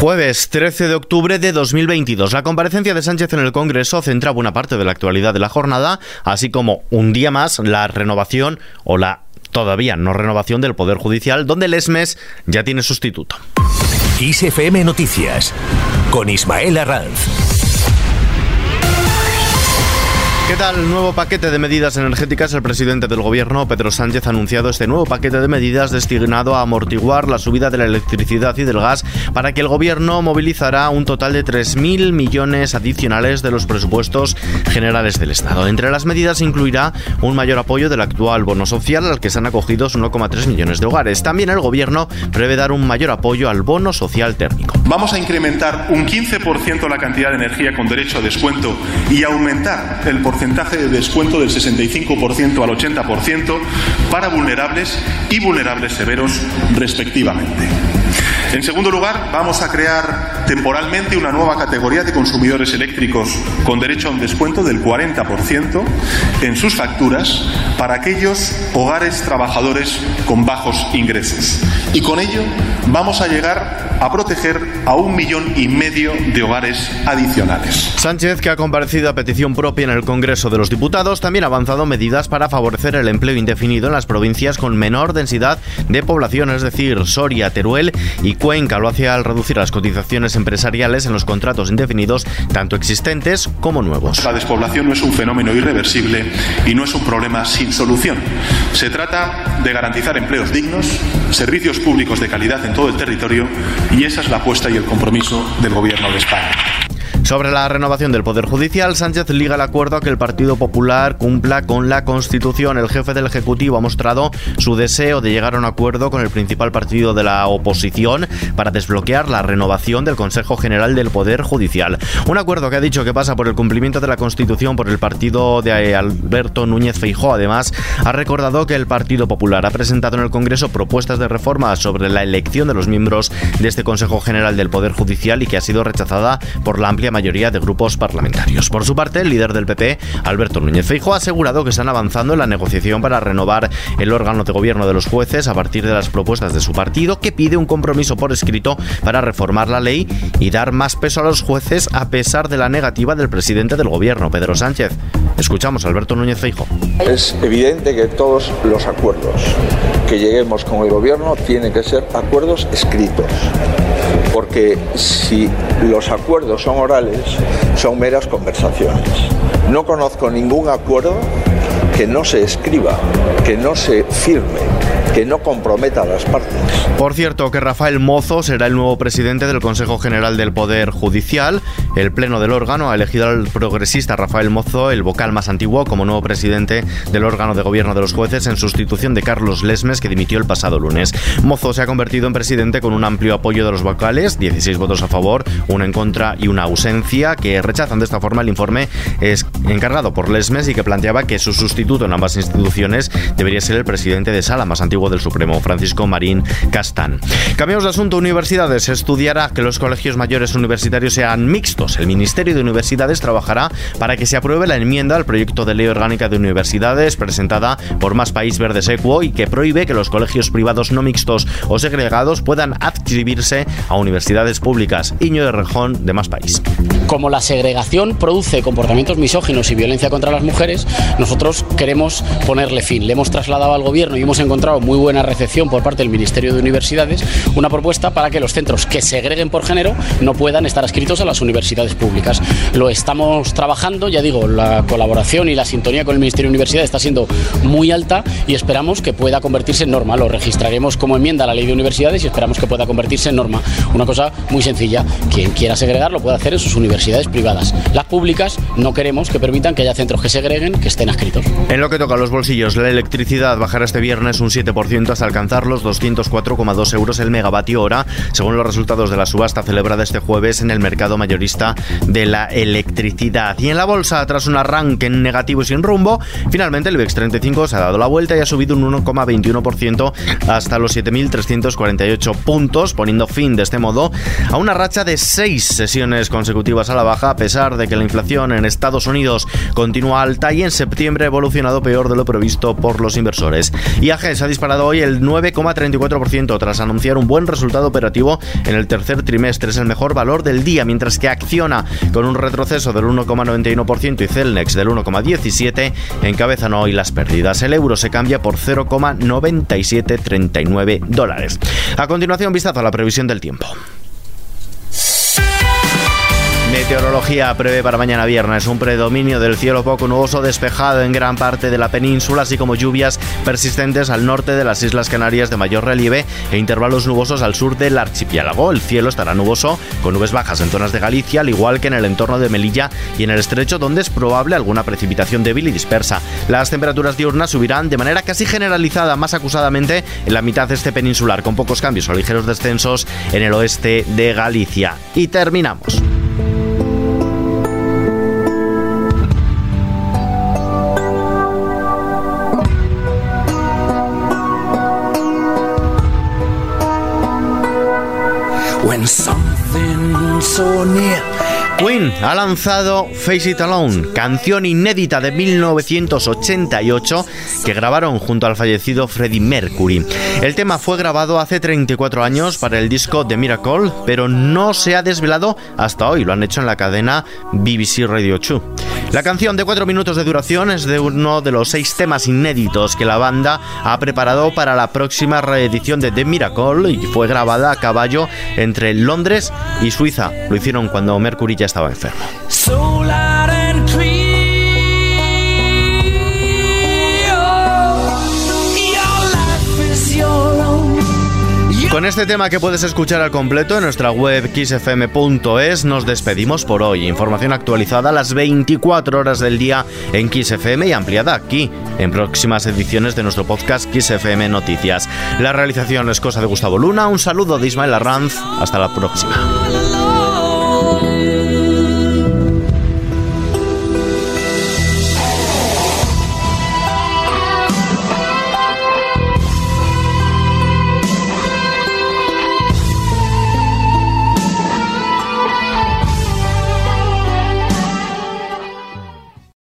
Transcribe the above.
Jueves 13 de octubre de 2022. La comparecencia de Sánchez en el Congreso centra buena parte de la actualidad de la jornada, así como un día más la renovación o la todavía no renovación del Poder Judicial, donde el ESMES ya tiene sustituto. ISFM Noticias con Ismael Arranz. ¿Qué tal? Nuevo paquete de medidas energéticas. El presidente del gobierno, Pedro Sánchez, ha anunciado este nuevo paquete de medidas destinado a amortiguar la subida de la electricidad y del gas para que el gobierno movilizará un total de 3.000 millones adicionales de los presupuestos generales del Estado. Entre las medidas incluirá un mayor apoyo del actual bono social al que se han acogido 1,3 millones de hogares. También el gobierno prevé dar un mayor apoyo al bono social térmico. Vamos a incrementar un 15% la cantidad de energía con derecho a descuento y aumentar el porcentaje porcentaje de descuento del 65% al 80% para vulnerables y vulnerables severos respectivamente. En segundo lugar, vamos a crear temporalmente una nueva categoría de consumidores eléctricos con derecho a un descuento del 40% en sus facturas para aquellos hogares trabajadores con bajos ingresos. Y con ello vamos a llegar a proteger a un millón y medio de hogares adicionales. Sánchez, que ha comparecido a petición propia en el Congreso de los Diputados, también ha avanzado medidas para favorecer el empleo indefinido en las provincias con menor densidad de población, es decir, Soria, Teruel y Cuenca. Lo hace al reducir las cotizaciones empresariales en los contratos indefinidos, tanto existentes como nuevos. La despoblación no es un fenómeno irreversible y no es un problema sin solución. Se trata de garantizar empleos dignos, servicios públicos de calidad en todo el territorio y esa es la apuesta y el compromiso del Gobierno de España. Sobre la renovación del Poder Judicial, Sánchez liga el acuerdo a que el Partido Popular cumpla con la Constitución. El jefe del Ejecutivo ha mostrado su deseo de llegar a un acuerdo con el principal partido de la oposición para desbloquear la renovación del Consejo General del Poder Judicial. Un acuerdo que ha dicho que pasa por el cumplimiento de la Constitución por el partido de Alberto Núñez Feijó. Además, ha recordado que el Partido Popular ha presentado en el Congreso propuestas de reforma sobre la elección de los miembros de este Consejo General del Poder Judicial y que ha sido rechazada por la amplia mayoría de grupos parlamentarios. Por su parte, el líder del PP, Alberto Núñez Feijo, ha asegurado que están avanzando en la negociación para renovar el órgano de gobierno de los jueces a partir de las propuestas de su partido, que pide un compromiso por escrito para reformar la ley y dar más peso a los jueces a pesar de la negativa del presidente del gobierno, Pedro Sánchez. Escuchamos a Alberto Núñez Feijo. Es evidente que todos los acuerdos que lleguemos con el gobierno tienen que ser acuerdos escritos porque si los acuerdos son orales, son meras conversaciones. No conozco ningún acuerdo que no se escriba, que no se firme, que no comprometa a las partes. Por cierto, que Rafael Mozo será el nuevo presidente del Consejo General del Poder Judicial. El Pleno del órgano ha elegido al progresista Rafael Mozo, el vocal más antiguo, como nuevo presidente del órgano de gobierno de los jueces en sustitución de Carlos Lesmes, que dimitió el pasado lunes. Mozo se ha convertido en presidente con un amplio apoyo de los vocales, 16 votos a favor, uno en contra y una ausencia, que rechazan de esta forma el informe es encargado por Lesmes y que planteaba que su sustituto en ambas instituciones debería ser el presidente de sala más antiguo del Supremo, Francisco Marín Castán. Cambiamos de asunto. Universidades estudiará que los colegios mayores universitarios sean mixtos. El Ministerio de Universidades trabajará para que se apruebe la enmienda al proyecto de ley orgánica de universidades presentada por Más País Verde Secuo y que prohíbe que los colegios privados no mixtos o segregados puedan adscribirse a universidades públicas. Iño de Rejón, de Más País. Como la segregación produce comportamientos misóginos y violencia contra las mujeres, nosotros queremos ponerle fin. Le hemos trasladado al gobierno y hemos encontrado muy buena recepción por parte del Ministerio de Universidades una propuesta para que los centros que segreguen por género no puedan estar adscritos a las universidades públicas. Lo estamos trabajando, ya digo, la colaboración y la sintonía con el Ministerio de Universidades está siendo muy alta y esperamos que pueda convertirse en norma. Lo registraremos como enmienda a la ley de universidades y esperamos que pueda convertirse en norma. Una cosa muy sencilla, quien quiera segregar lo puede hacer en sus universidades privadas. Las públicas no queremos que permitan que haya centros que segreguen que estén adscritos. En lo que toca a los bolsillos, la electricidad bajará este viernes un 7% hasta alcanzar los 204,2 euros el megavatio hora, según los resultados de la subasta celebrada este jueves en el mercado mayorista de la electricidad. Y en la bolsa, tras un arranque en negativo y sin rumbo, finalmente el IBEX 35 se ha dado la vuelta y ha subido un 1,21% hasta los 7.348 puntos, poniendo fin de este modo a una racha de seis sesiones consecutivas a la baja, a pesar de que la inflación en Estados Unidos continúa alta y en septiembre ha evolucionado peor de lo previsto por los inversores. IAG se ha disparado disparado hoy el 9,34% tras anunciar un buen resultado operativo en el tercer trimestre. Es el mejor valor del día, mientras que Acciona con un retroceso del 1,91% y Celnex del 1,17% encabezan hoy las pérdidas. El euro se cambia por 0,9739 dólares. A continuación, vistazo a la previsión del tiempo. Meteorología prevé para mañana viernes un predominio del cielo poco nuboso despejado en gran parte de la península, así como lluvias persistentes al norte de las Islas Canarias de mayor relieve e intervalos nubosos al sur del archipiélago. El cielo estará nuboso con nubes bajas en zonas de Galicia, al igual que en el entorno de Melilla y en el estrecho, donde es probable alguna precipitación débil y dispersa. Las temperaturas diurnas subirán de manera casi generalizada, más acusadamente en la mitad este peninsular, con pocos cambios o ligeros descensos en el oeste de Galicia. Y terminamos. Queen ha lanzado Face It Alone, canción inédita de 1988 que grabaron junto al fallecido Freddie Mercury. El tema fue grabado hace 34 años para el disco The Miracle, pero no se ha desvelado hasta hoy. Lo han hecho en la cadena BBC Radio 2. La canción de 4 minutos de duración es de uno de los seis temas inéditos que la banda ha preparado para la próxima reedición de The Miracle y fue grabada a caballo entre Londres y Suiza. Lo hicieron cuando Mercury ya estaba enfermo. Con este tema que puedes escuchar al completo en nuestra web xfm.es nos despedimos por hoy. Información actualizada a las 24 horas del día en XFM y ampliada aquí en próximas ediciones de nuestro podcast XFM Noticias. La realización es cosa de Gustavo Luna. Un saludo de Ismael Arranz. Hasta la próxima.